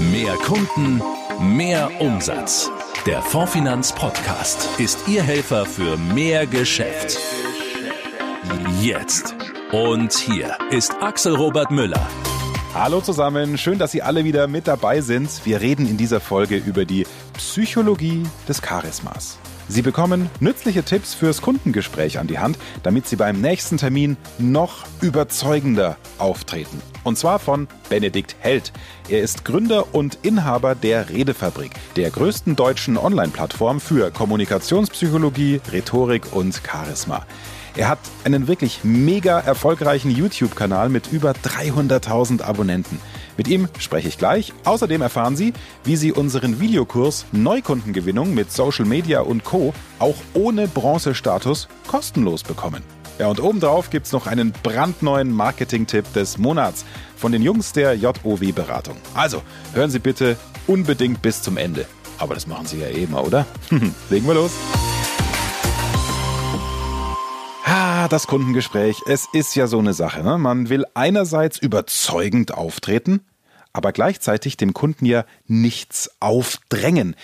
Mehr Kunden, mehr Umsatz. Der Fondfinanz Podcast ist Ihr Helfer für mehr Geschäft. Jetzt. Und hier ist Axel Robert Müller. Hallo zusammen, schön, dass Sie alle wieder mit dabei sind. Wir reden in dieser Folge über die Psychologie des Charismas. Sie bekommen nützliche Tipps fürs Kundengespräch an die Hand, damit Sie beim nächsten Termin noch überzeugender auftreten. Und zwar von Benedikt Held. Er ist Gründer und Inhaber der Redefabrik, der größten deutschen Online-Plattform für Kommunikationspsychologie, Rhetorik und Charisma. Er hat einen wirklich mega erfolgreichen YouTube-Kanal mit über 300.000 Abonnenten. Mit ihm spreche ich gleich. Außerdem erfahren Sie, wie Sie unseren Videokurs Neukundengewinnung mit Social Media und Co. auch ohne Bronzestatus kostenlos bekommen. Ja, und obendrauf gibt es noch einen brandneuen Marketing-Tipp des Monats von den Jungs der JOW-Beratung. Also, hören Sie bitte unbedingt bis zum Ende. Aber das machen Sie ja eh immer, oder? Legen wir los. Ah, das Kundengespräch. Es ist ja so eine Sache. Ne? Man will einerseits überzeugend auftreten, aber gleichzeitig dem Kunden ja nichts aufdrängen.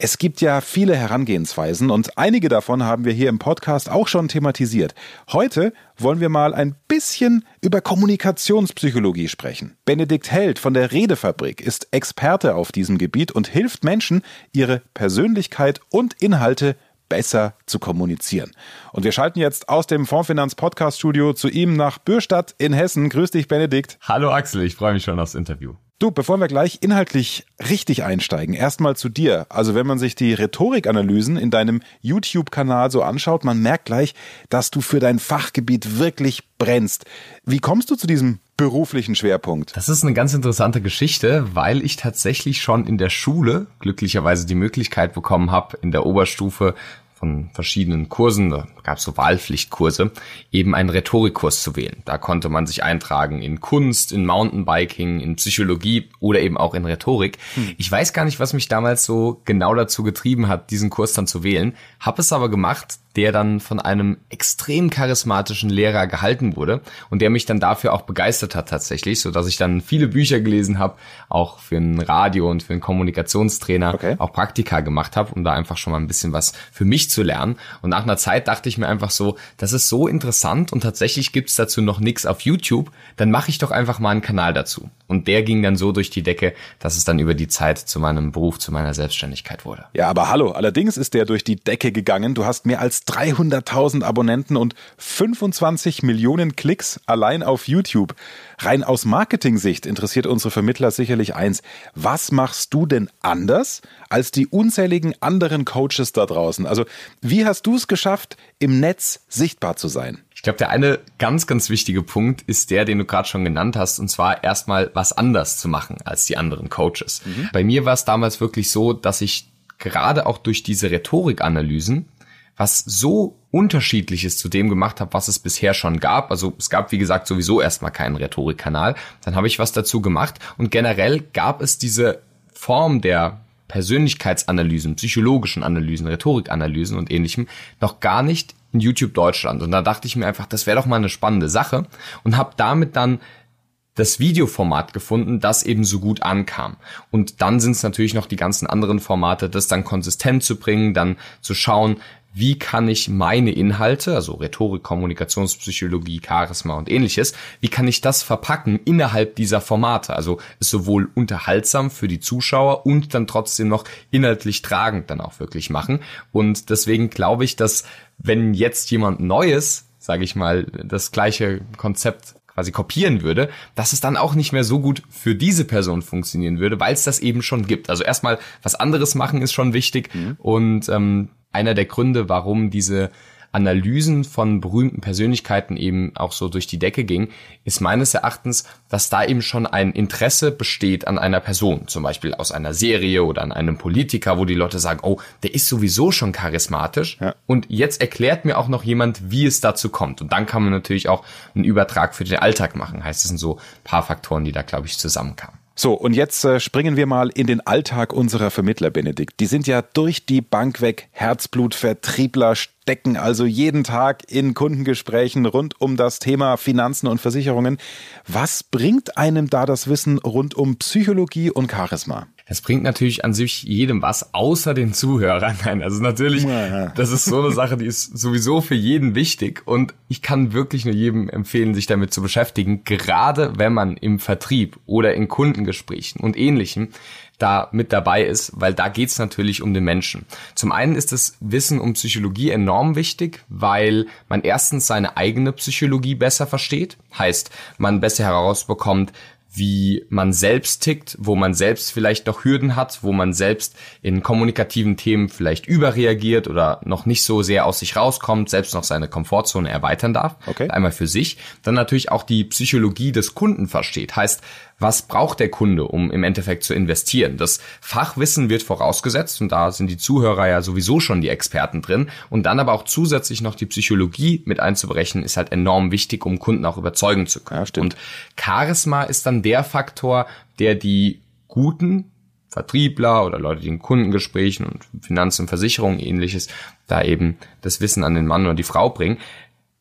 Es gibt ja viele Herangehensweisen und einige davon haben wir hier im Podcast auch schon thematisiert. Heute wollen wir mal ein bisschen über Kommunikationspsychologie sprechen. Benedikt Held von der Redefabrik ist Experte auf diesem Gebiet und hilft Menschen, ihre Persönlichkeit und Inhalte besser zu kommunizieren. Und wir schalten jetzt aus dem Fondfinanz Podcast Studio zu ihm nach Bürstadt in Hessen. Grüß dich, Benedikt. Hallo Axel, ich freue mich schon aufs Interview. Du, bevor wir gleich inhaltlich richtig einsteigen, erstmal zu dir. Also wenn man sich die Rhetorikanalysen in deinem YouTube-Kanal so anschaut, man merkt gleich, dass du für dein Fachgebiet wirklich brennst. Wie kommst du zu diesem beruflichen Schwerpunkt? Das ist eine ganz interessante Geschichte, weil ich tatsächlich schon in der Schule glücklicherweise die Möglichkeit bekommen habe, in der Oberstufe von verschiedenen Kursen, da gab es so Wahlpflichtkurse, eben einen Rhetorikkurs zu wählen. Da konnte man sich eintragen in Kunst, in Mountainbiking, in Psychologie oder eben auch in Rhetorik. Hm. Ich weiß gar nicht, was mich damals so genau dazu getrieben hat, diesen Kurs dann zu wählen, habe es aber gemacht, der dann von einem extrem charismatischen Lehrer gehalten wurde und der mich dann dafür auch begeistert hat tatsächlich, so dass ich dann viele Bücher gelesen habe, auch für ein Radio und für einen Kommunikationstrainer okay. auch Praktika gemacht habe, um da einfach schon mal ein bisschen was für mich zu lernen. Und nach einer Zeit dachte ich mir einfach so, das ist so interessant und tatsächlich gibt's dazu noch nichts auf YouTube, dann mache ich doch einfach mal einen Kanal dazu. Und der ging dann so durch die Decke, dass es dann über die Zeit zu meinem Beruf, zu meiner Selbstständigkeit wurde. Ja, aber hallo, allerdings ist der durch die Decke gegangen. Du hast mehr als 300.000 Abonnenten und 25 Millionen Klicks allein auf YouTube. Rein aus Marketing-Sicht interessiert unsere Vermittler sicherlich eins. Was machst du denn anders als die unzähligen anderen Coaches da draußen? Also, wie hast du es geschafft, im Netz sichtbar zu sein? Ich glaube, der eine ganz, ganz wichtige Punkt ist der, den du gerade schon genannt hast, und zwar erstmal was anders zu machen als die anderen Coaches. Mhm. Bei mir war es damals wirklich so, dass ich gerade auch durch diese Rhetorikanalysen was so unterschiedliches zu dem gemacht habe, was es bisher schon gab. Also es gab, wie gesagt, sowieso erstmal keinen Rhetorikkanal. Dann habe ich was dazu gemacht und generell gab es diese Form der Persönlichkeitsanalysen, psychologischen Analysen, Rhetorikanalysen und ähnlichem noch gar nicht in YouTube Deutschland. Und da dachte ich mir einfach, das wäre doch mal eine spannende Sache und habe damit dann das Videoformat gefunden, das eben so gut ankam. Und dann sind es natürlich noch die ganzen anderen Formate, das dann konsistent zu bringen, dann zu schauen, wie kann ich meine Inhalte, also Rhetorik, Kommunikationspsychologie, Charisma und ähnliches, wie kann ich das verpacken innerhalb dieser Formate? Also ist sowohl unterhaltsam für die Zuschauer und dann trotzdem noch inhaltlich tragend dann auch wirklich machen. Und deswegen glaube ich, dass wenn jetzt jemand Neues, sage ich mal, das gleiche Konzept quasi kopieren würde, dass es dann auch nicht mehr so gut für diese Person funktionieren würde, weil es das eben schon gibt. Also erstmal was anderes machen ist schon wichtig mhm. und ähm, einer der Gründe, warum diese Analysen von berühmten Persönlichkeiten eben auch so durch die Decke ging, ist meines Erachtens, dass da eben schon ein Interesse besteht an einer Person, zum Beispiel aus einer Serie oder an einem Politiker, wo die Leute sagen, oh, der ist sowieso schon charismatisch ja. und jetzt erklärt mir auch noch jemand, wie es dazu kommt. Und dann kann man natürlich auch einen Übertrag für den Alltag machen. Heißt, es sind so paar Faktoren, die da, glaube ich, zusammenkamen. So, und jetzt äh, springen wir mal in den Alltag unserer Vermittler, Benedikt. Die sind ja durch die Bank weg Herzblutvertriebler, stecken also jeden Tag in Kundengesprächen rund um das Thema Finanzen und Versicherungen. Was bringt einem da das Wissen rund um Psychologie und Charisma? Es bringt natürlich an sich jedem was, außer den Zuhörern. Nein, also natürlich, das ist so eine Sache, die ist sowieso für jeden wichtig und ich kann wirklich nur jedem empfehlen, sich damit zu beschäftigen, gerade wenn man im Vertrieb oder in Kundengesprächen und ähnlichem da mit dabei ist, weil da geht's natürlich um den Menschen. Zum einen ist das Wissen um Psychologie enorm wichtig, weil man erstens seine eigene Psychologie besser versteht, heißt man besser herausbekommt, wie man selbst tickt, wo man selbst vielleicht noch Hürden hat, wo man selbst in kommunikativen Themen vielleicht überreagiert oder noch nicht so sehr aus sich rauskommt, selbst noch seine Komfortzone erweitern darf. Okay. Einmal für sich. Dann natürlich auch die Psychologie des Kunden versteht. Heißt, was braucht der Kunde, um im Endeffekt zu investieren. Das Fachwissen wird vorausgesetzt und da sind die Zuhörer ja sowieso schon die Experten drin. Und dann aber auch zusätzlich noch die Psychologie mit einzubrechen, ist halt enorm wichtig, um Kunden auch überzeugen zu können. Ja, und Charisma ist dann der Faktor, der die guten Vertriebler oder Leute, die in Kundengesprächen und Finanz- und Versicherungen ähnliches da eben das Wissen an den Mann oder die Frau bringen,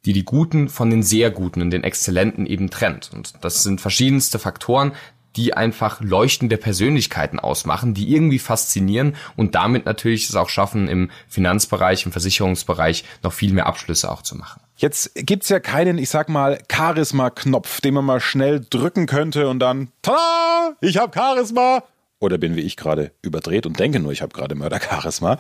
die die Guten von den sehr Guten und den Exzellenten eben trennt. Und das sind verschiedenste Faktoren, die einfach leuchtende Persönlichkeiten ausmachen, die irgendwie faszinieren und damit natürlich es auch schaffen, im Finanzbereich, im Versicherungsbereich noch viel mehr Abschlüsse auch zu machen. Jetzt gibt's ja keinen, ich sag mal, Charisma-Knopf, den man mal schnell drücken könnte und dann, tada, ich hab Charisma. Oder bin wie ich gerade überdreht und denke nur, ich habe gerade Mörder-Charisma.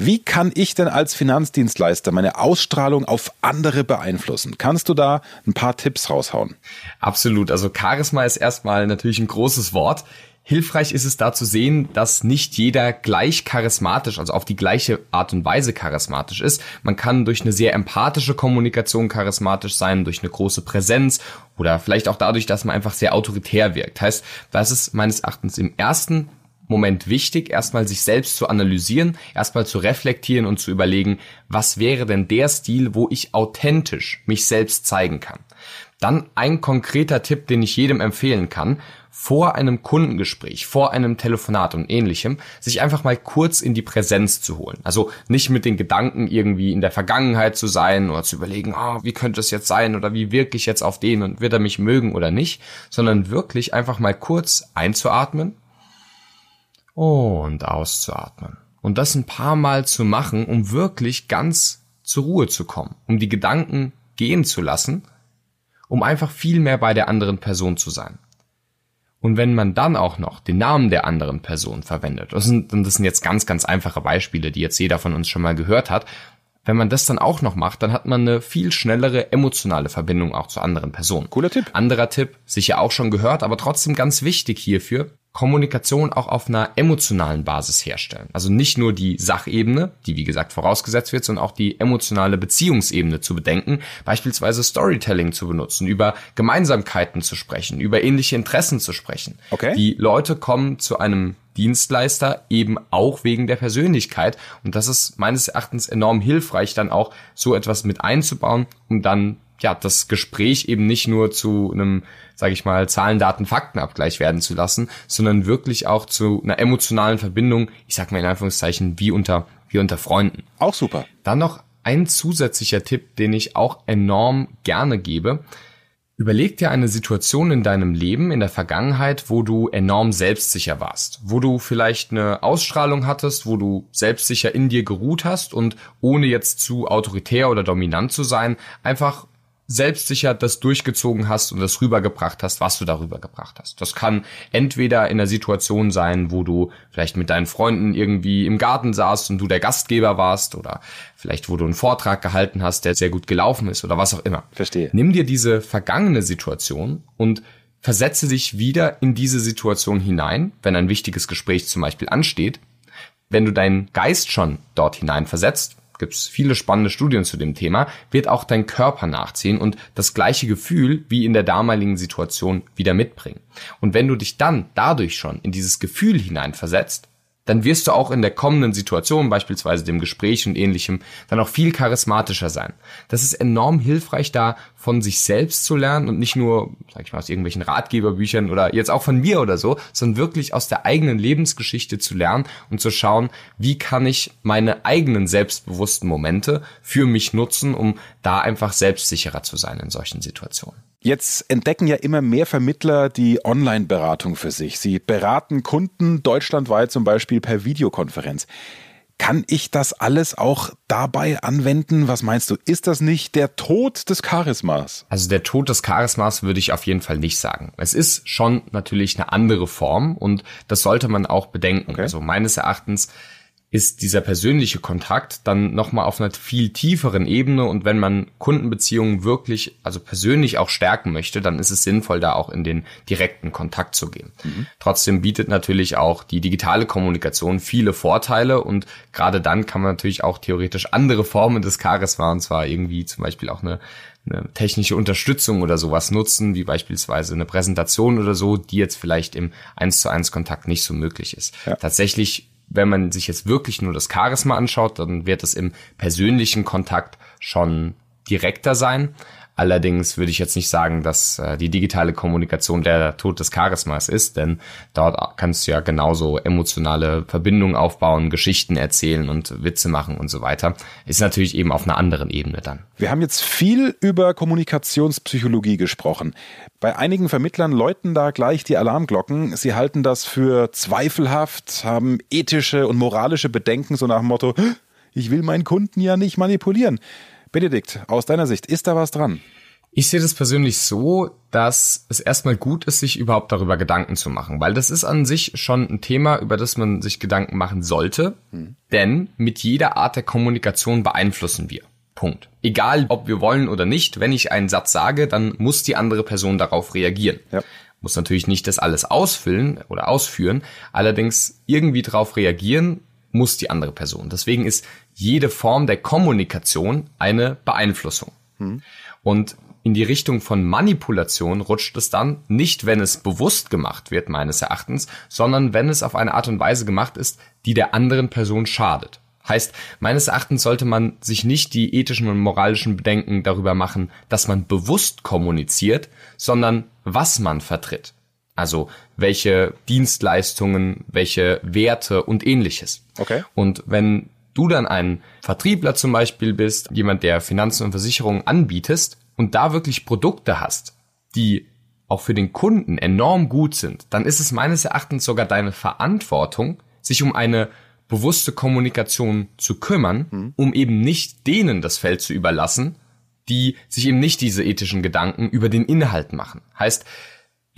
Wie kann ich denn als Finanzdienstleister meine Ausstrahlung auf andere beeinflussen? Kannst du da ein paar Tipps raushauen? Absolut. Also Charisma ist erstmal natürlich ein großes Wort. Hilfreich ist es da zu sehen, dass nicht jeder gleich charismatisch, also auf die gleiche Art und Weise charismatisch ist. Man kann durch eine sehr empathische Kommunikation charismatisch sein, durch eine große Präsenz oder vielleicht auch dadurch, dass man einfach sehr autoritär wirkt. Heißt, das ist meines Erachtens im ersten Moment wichtig, erstmal sich selbst zu analysieren, erstmal zu reflektieren und zu überlegen, was wäre denn der Stil, wo ich authentisch mich selbst zeigen kann. Dann ein konkreter Tipp, den ich jedem empfehlen kann, vor einem Kundengespräch, vor einem Telefonat und ähnlichem, sich einfach mal kurz in die Präsenz zu holen. Also nicht mit den Gedanken irgendwie in der Vergangenheit zu sein oder zu überlegen, oh, wie könnte es jetzt sein oder wie wirklich jetzt auf den und wird er mich mögen oder nicht, sondern wirklich einfach mal kurz einzuatmen und auszuatmen. Und das ein paar Mal zu machen, um wirklich ganz zur Ruhe zu kommen, um die Gedanken gehen zu lassen, um einfach viel mehr bei der anderen Person zu sein. Und wenn man dann auch noch den Namen der anderen Person verwendet, das sind, das sind jetzt ganz, ganz einfache Beispiele, die jetzt jeder von uns schon mal gehört hat, wenn man das dann auch noch macht, dann hat man eine viel schnellere emotionale Verbindung auch zu anderen Personen. Cooler Tipp. Anderer Tipp, sicher auch schon gehört, aber trotzdem ganz wichtig hierfür, Kommunikation auch auf einer emotionalen Basis herstellen. Also nicht nur die Sachebene, die wie gesagt vorausgesetzt wird, sondern auch die emotionale Beziehungsebene zu bedenken, beispielsweise Storytelling zu benutzen, über Gemeinsamkeiten zu sprechen, über ähnliche Interessen zu sprechen. Okay. Die Leute kommen zu einem Dienstleister eben auch wegen der Persönlichkeit und das ist meines Erachtens enorm hilfreich, dann auch so etwas mit einzubauen, um dann ja das Gespräch eben nicht nur zu einem sage ich mal, Zahlen, Daten, Faktenabgleich werden zu lassen, sondern wirklich auch zu einer emotionalen Verbindung, ich sag mal in Anführungszeichen, wie unter, wie unter Freunden. Auch super. Dann noch ein zusätzlicher Tipp, den ich auch enorm gerne gebe. Überleg dir eine Situation in deinem Leben, in der Vergangenheit, wo du enorm selbstsicher warst, wo du vielleicht eine Ausstrahlung hattest, wo du selbstsicher in dir geruht hast und ohne jetzt zu autoritär oder dominant zu sein, einfach selbstsicher das durchgezogen hast und das rübergebracht hast, was du darüber gebracht hast. Das kann entweder in der Situation sein, wo du vielleicht mit deinen Freunden irgendwie im Garten saßt und du der Gastgeber warst oder vielleicht wo du einen Vortrag gehalten hast, der sehr gut gelaufen ist oder was auch immer. Verstehe. Nimm dir diese vergangene Situation und versetze dich wieder in diese Situation hinein, wenn ein wichtiges Gespräch zum Beispiel ansteht. Wenn du deinen Geist schon dort hinein versetzt, gibt es viele spannende Studien zu dem Thema, wird auch dein Körper nachziehen und das gleiche Gefühl wie in der damaligen Situation wieder mitbringen. Und wenn du dich dann dadurch schon in dieses Gefühl hineinversetzt, dann wirst du auch in der kommenden Situation, beispielsweise dem Gespräch und ähnlichem, dann auch viel charismatischer sein. Das ist enorm hilfreich, da von sich selbst zu lernen und nicht nur, sag ich mal, aus irgendwelchen Ratgeberbüchern oder jetzt auch von mir oder so, sondern wirklich aus der eigenen Lebensgeschichte zu lernen und zu schauen, wie kann ich meine eigenen selbstbewussten Momente für mich nutzen, um da einfach selbstsicherer zu sein in solchen Situationen. Jetzt entdecken ja immer mehr Vermittler die Online-Beratung für sich. Sie beraten Kunden deutschlandweit zum Beispiel per Videokonferenz. Kann ich das alles auch dabei anwenden? Was meinst du? Ist das nicht der Tod des Charismas? Also der Tod des Charismas würde ich auf jeden Fall nicht sagen. Es ist schon natürlich eine andere Form und das sollte man auch bedenken. Okay. Also meines Erachtens ist dieser persönliche Kontakt dann nochmal auf einer viel tieferen Ebene und wenn man Kundenbeziehungen wirklich, also persönlich auch stärken möchte, dann ist es sinnvoll, da auch in den direkten Kontakt zu gehen. Mhm. Trotzdem bietet natürlich auch die digitale Kommunikation viele Vorteile und gerade dann kann man natürlich auch theoretisch andere Formen des Charisma und zwar irgendwie zum Beispiel auch eine eine technische Unterstützung oder sowas nutzen, wie beispielsweise eine Präsentation oder so, die jetzt vielleicht im 1 zu 1 Kontakt nicht so möglich ist. Ja. Tatsächlich wenn man sich jetzt wirklich nur das Charisma anschaut, dann wird es im persönlichen Kontakt schon direkter sein. Allerdings würde ich jetzt nicht sagen, dass äh, die digitale Kommunikation der Tod des Charismas ist, denn dort kannst du ja genauso emotionale Verbindungen aufbauen, Geschichten erzählen und Witze machen und so weiter. Ist natürlich eben auf einer anderen Ebene dann. Wir haben jetzt viel über Kommunikationspsychologie gesprochen. Bei einigen Vermittlern läuten da gleich die Alarmglocken. Sie halten das für zweifelhaft, haben ethische und moralische Bedenken, so nach dem Motto, ich will meinen Kunden ja nicht manipulieren. Benedikt, aus deiner Sicht, ist da was dran? Ich sehe das persönlich so, dass es erstmal gut ist, sich überhaupt darüber Gedanken zu machen, weil das ist an sich schon ein Thema, über das man sich Gedanken machen sollte, hm. denn mit jeder Art der Kommunikation beeinflussen wir. Punkt. Egal, ob wir wollen oder nicht, wenn ich einen Satz sage, dann muss die andere Person darauf reagieren. Ja. Muss natürlich nicht das alles ausfüllen oder ausführen, allerdings irgendwie darauf reagieren muss die andere Person. Deswegen ist jede Form der Kommunikation eine Beeinflussung. Hm. Und in die Richtung von Manipulation rutscht es dann nicht, wenn es bewusst gemacht wird, meines Erachtens, sondern wenn es auf eine Art und Weise gemacht ist, die der anderen Person schadet. Heißt, meines Erachtens sollte man sich nicht die ethischen und moralischen Bedenken darüber machen, dass man bewusst kommuniziert, sondern was man vertritt. Also welche Dienstleistungen, welche Werte und ähnliches. Okay. Und wenn du dann ein Vertriebler zum Beispiel bist, jemand, der Finanzen und Versicherungen anbietest und da wirklich Produkte hast, die auch für den Kunden enorm gut sind, dann ist es meines Erachtens sogar deine Verantwortung, sich um eine bewusste Kommunikation zu kümmern, mhm. um eben nicht denen das Feld zu überlassen, die sich eben nicht diese ethischen Gedanken über den Inhalt machen. Heißt,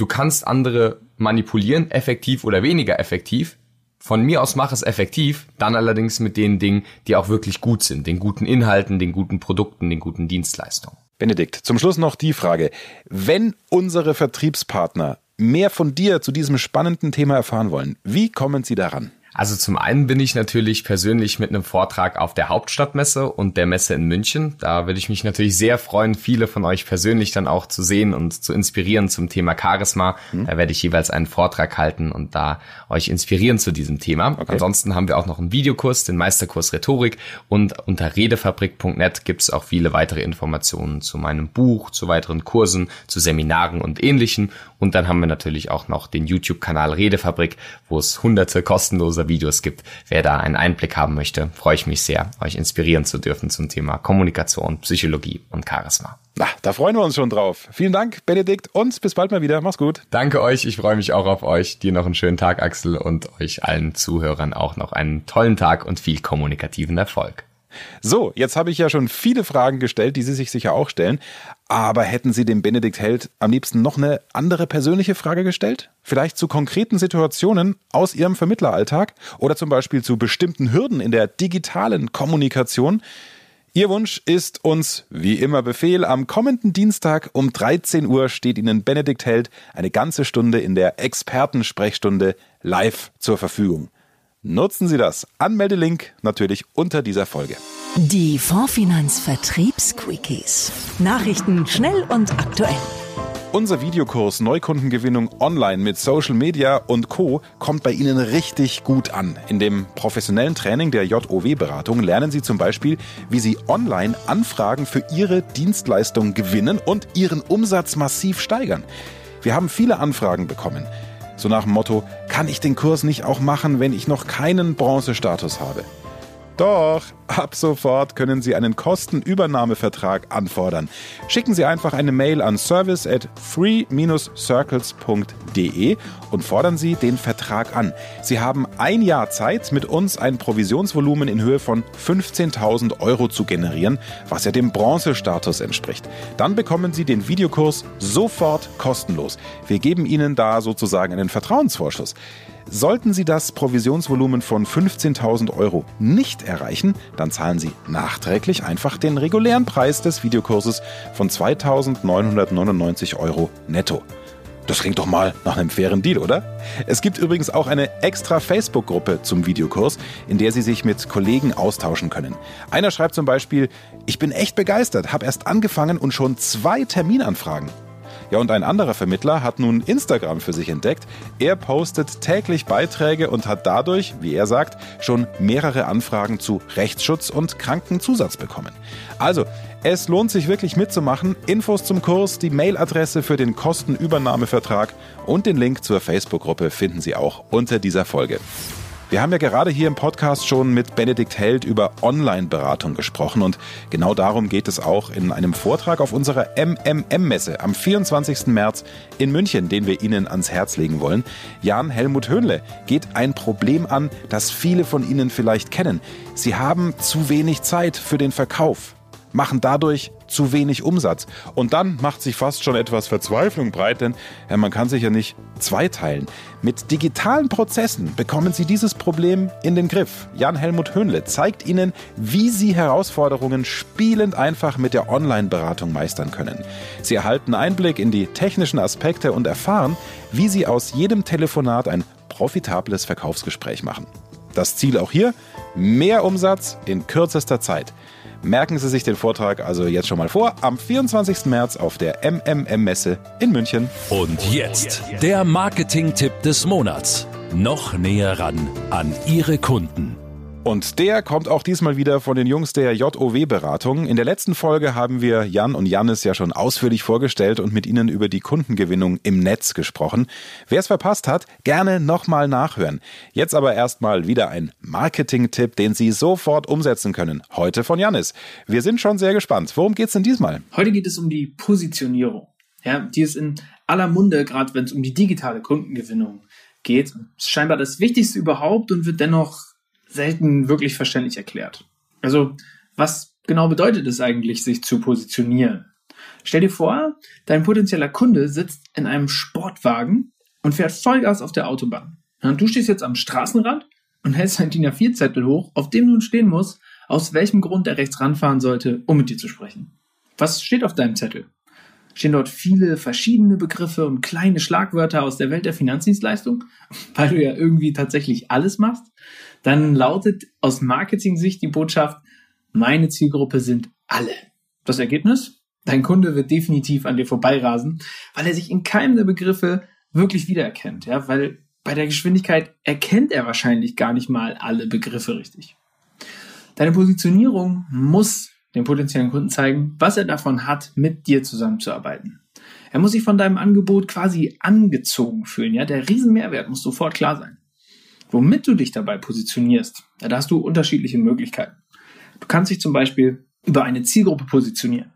Du kannst andere manipulieren, effektiv oder weniger effektiv. Von mir aus mach es effektiv, dann allerdings mit den Dingen, die auch wirklich gut sind, den guten Inhalten, den guten Produkten, den guten Dienstleistungen. Benedikt, zum Schluss noch die Frage. Wenn unsere Vertriebspartner mehr von dir zu diesem spannenden Thema erfahren wollen, wie kommen sie daran? Also zum einen bin ich natürlich persönlich mit einem Vortrag auf der Hauptstadtmesse und der Messe in München. Da würde ich mich natürlich sehr freuen, viele von euch persönlich dann auch zu sehen und zu inspirieren zum Thema Charisma. Mhm. Da werde ich jeweils einen Vortrag halten und da euch inspirieren zu diesem Thema. Okay. Ansonsten haben wir auch noch einen Videokurs, den Meisterkurs Rhetorik und unter redefabrik.net gibt es auch viele weitere Informationen zu meinem Buch, zu weiteren Kursen, zu Seminaren und ähnlichen. Und dann haben wir natürlich auch noch den YouTube-Kanal Redefabrik, wo es hunderte kostenlose kostenloser Videos gibt. Wer da einen Einblick haben möchte, freue ich mich sehr, euch inspirieren zu dürfen zum Thema Kommunikation, Psychologie und Charisma. Na, da freuen wir uns schon drauf. Vielen Dank, Benedikt, und bis bald mal wieder. Mach's gut. Danke euch, ich freue mich auch auf euch. Dir noch einen schönen Tag, Axel, und euch allen Zuhörern auch noch einen tollen Tag und viel kommunikativen Erfolg. So, jetzt habe ich ja schon viele Fragen gestellt, die Sie sich sicher auch stellen. Aber hätten Sie dem Benedikt Held am liebsten noch eine andere persönliche Frage gestellt? Vielleicht zu konkreten Situationen aus Ihrem Vermittleralltag oder zum Beispiel zu bestimmten Hürden in der digitalen Kommunikation? Ihr Wunsch ist uns, wie immer Befehl, am kommenden Dienstag um 13 Uhr steht Ihnen Benedikt Held eine ganze Stunde in der Expertensprechstunde live zur Verfügung. Nutzen Sie das. Anmeldelink natürlich unter dieser Folge. Die Fondsfinanz Vertriebsquickies. Nachrichten schnell und aktuell. Unser Videokurs Neukundengewinnung online mit Social Media und Co. kommt bei Ihnen richtig gut an. In dem professionellen Training der JOW-Beratung lernen Sie zum Beispiel, wie Sie online Anfragen für Ihre Dienstleistung gewinnen und Ihren Umsatz massiv steigern. Wir haben viele Anfragen bekommen. So nach dem Motto, kann ich den Kurs nicht auch machen, wenn ich noch keinen Bronzestatus habe? Doch, ab sofort können Sie einen Kostenübernahmevertrag anfordern. Schicken Sie einfach eine Mail an service at free-circles.de und fordern Sie den Vertrag an. Sie haben ein Jahr Zeit, mit uns ein Provisionsvolumen in Höhe von 15.000 Euro zu generieren, was ja dem Bronzestatus entspricht. Dann bekommen Sie den Videokurs sofort kostenlos. Wir geben Ihnen da sozusagen einen Vertrauensvorschuss. Sollten Sie das Provisionsvolumen von 15.000 Euro nicht erreichen, dann zahlen Sie nachträglich einfach den regulären Preis des Videokurses von 2.999 Euro netto. Das klingt doch mal nach einem fairen Deal, oder? Es gibt übrigens auch eine extra Facebook-Gruppe zum Videokurs, in der Sie sich mit Kollegen austauschen können. Einer schreibt zum Beispiel, ich bin echt begeistert, habe erst angefangen und schon zwei Terminanfragen. Ja, und ein anderer Vermittler hat nun Instagram für sich entdeckt. Er postet täglich Beiträge und hat dadurch, wie er sagt, schon mehrere Anfragen zu Rechtsschutz und Krankenzusatz bekommen. Also, es lohnt sich wirklich mitzumachen. Infos zum Kurs, die Mailadresse für den Kostenübernahmevertrag und den Link zur Facebook-Gruppe finden Sie auch unter dieser Folge. Wir haben ja gerade hier im Podcast schon mit Benedikt Held über Online-Beratung gesprochen und genau darum geht es auch in einem Vortrag auf unserer MMM-Messe am 24. März in München, den wir Ihnen ans Herz legen wollen. Jan Helmut Höhnle geht ein Problem an, das viele von Ihnen vielleicht kennen. Sie haben zu wenig Zeit für den Verkauf machen dadurch zu wenig Umsatz. Und dann macht sich fast schon etwas Verzweiflung breit, denn ja, man kann sich ja nicht zweiteilen. Mit digitalen Prozessen bekommen Sie dieses Problem in den Griff. Jan-Helmut Höhnle zeigt Ihnen, wie Sie Herausforderungen spielend einfach mit der Online-Beratung meistern können. Sie erhalten Einblick in die technischen Aspekte und erfahren, wie Sie aus jedem Telefonat ein profitables Verkaufsgespräch machen. Das Ziel auch hier? Mehr Umsatz in kürzester Zeit. Merken Sie sich den Vortrag also jetzt schon mal vor, am 24. März auf der MMM-Messe in München. Und jetzt der Marketing-Tipp des Monats. Noch näher ran an Ihre Kunden. Und der kommt auch diesmal wieder von den Jungs der JOW-Beratung. In der letzten Folge haben wir Jan und Jannis ja schon ausführlich vorgestellt und mit ihnen über die Kundengewinnung im Netz gesprochen. Wer es verpasst hat, gerne nochmal nachhören. Jetzt aber erstmal wieder ein Marketing-Tipp, den Sie sofort umsetzen können. Heute von Jannis. Wir sind schon sehr gespannt. Worum geht's denn diesmal? Heute geht es um die Positionierung. Ja, die ist in aller Munde, gerade wenn es um die digitale Kundengewinnung geht. Scheinbar das Wichtigste überhaupt und wird dennoch selten wirklich verständlich erklärt. Also, was genau bedeutet es eigentlich, sich zu positionieren? Stell dir vor, dein potenzieller Kunde sitzt in einem Sportwagen und fährt Vollgas auf der Autobahn. Und du stehst jetzt am Straßenrand und hältst einen DIN A4-Zettel hoch, auf dem nun stehen muss, aus welchem Grund er rechts ranfahren sollte, um mit dir zu sprechen. Was steht auf deinem Zettel? Stehen dort viele verschiedene Begriffe und kleine Schlagwörter aus der Welt der Finanzdienstleistung, weil du ja irgendwie tatsächlich alles machst? dann lautet aus Marketing-Sicht die Botschaft, meine Zielgruppe sind alle. Das Ergebnis? Dein Kunde wird definitiv an dir vorbeirasen, weil er sich in keinem der Begriffe wirklich wiedererkennt, ja, weil bei der Geschwindigkeit erkennt er wahrscheinlich gar nicht mal alle Begriffe richtig. Deine Positionierung muss dem potenziellen Kunden zeigen, was er davon hat, mit dir zusammenzuarbeiten. Er muss sich von deinem Angebot quasi angezogen fühlen, ja, der Riesenmehrwert muss sofort klar sein. Womit du dich dabei positionierst, ja, da hast du unterschiedliche Möglichkeiten. Du kannst dich zum Beispiel über eine Zielgruppe positionieren.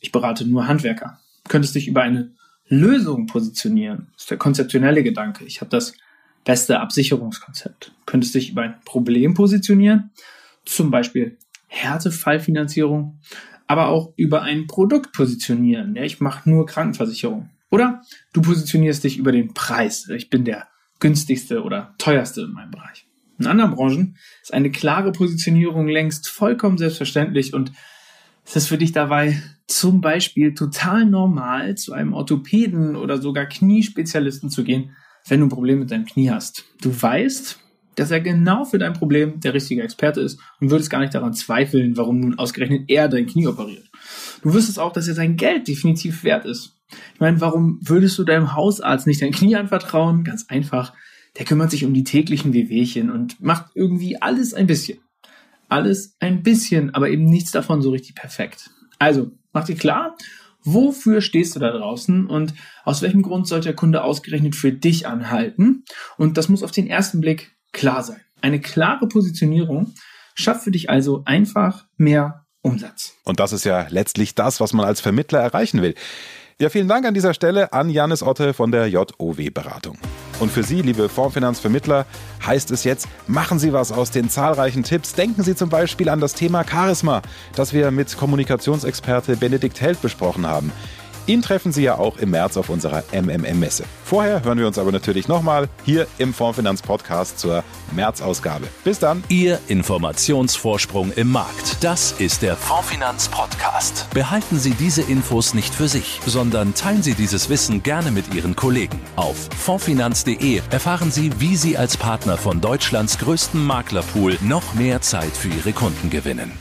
Ich berate nur Handwerker. Du könntest dich über eine Lösung positionieren. Das ist der konzeptionelle Gedanke. Ich habe das beste Absicherungskonzept. Du könntest dich über ein Problem positionieren, zum Beispiel Härtefallfinanzierung, aber auch über ein Produkt positionieren. Ja, ich mache nur Krankenversicherung. Oder du positionierst dich über den Preis. Ich bin der günstigste oder teuerste in meinem Bereich. In anderen Branchen ist eine klare Positionierung längst vollkommen selbstverständlich und es ist für dich dabei zum Beispiel total normal, zu einem Orthopäden oder sogar Kniespezialisten zu gehen, wenn du ein Problem mit deinem Knie hast. Du weißt, dass er genau für dein Problem der richtige Experte ist und würdest gar nicht daran zweifeln, warum nun ausgerechnet er dein Knie operiert. Du wüsstest auch, dass er sein Geld definitiv wert ist. Ich meine, warum würdest du deinem Hausarzt nicht dein Knie anvertrauen? Ganz einfach. Der kümmert sich um die täglichen Wehwehchen und macht irgendwie alles ein bisschen. Alles ein bisschen, aber eben nichts davon so richtig perfekt. Also, mach dir klar, wofür stehst du da draußen und aus welchem Grund sollte der Kunde ausgerechnet für dich anhalten? Und das muss auf den ersten Blick klar sein. Eine klare Positionierung schafft für dich also einfach mehr Umsatz. Und das ist ja letztlich das, was man als Vermittler erreichen will. Ja, vielen Dank an dieser Stelle an Janis Otte von der JOW Beratung. Und für Sie, liebe Fondsfinanzvermittler, heißt es jetzt, machen Sie was aus den zahlreichen Tipps. Denken Sie zum Beispiel an das Thema Charisma, das wir mit Kommunikationsexperte Benedikt Held besprochen haben. Ihn treffen Sie ja auch im März auf unserer MMM-Messe. Vorher hören wir uns aber natürlich nochmal hier im Fondfinanz-Podcast zur März-Ausgabe. Bis dann. Ihr Informationsvorsprung im Markt. Das ist der Fondfinanz-Podcast. Behalten Sie diese Infos nicht für sich, sondern teilen Sie dieses Wissen gerne mit Ihren Kollegen. Auf fondfinanz.de erfahren Sie, wie Sie als Partner von Deutschlands größtem Maklerpool noch mehr Zeit für Ihre Kunden gewinnen.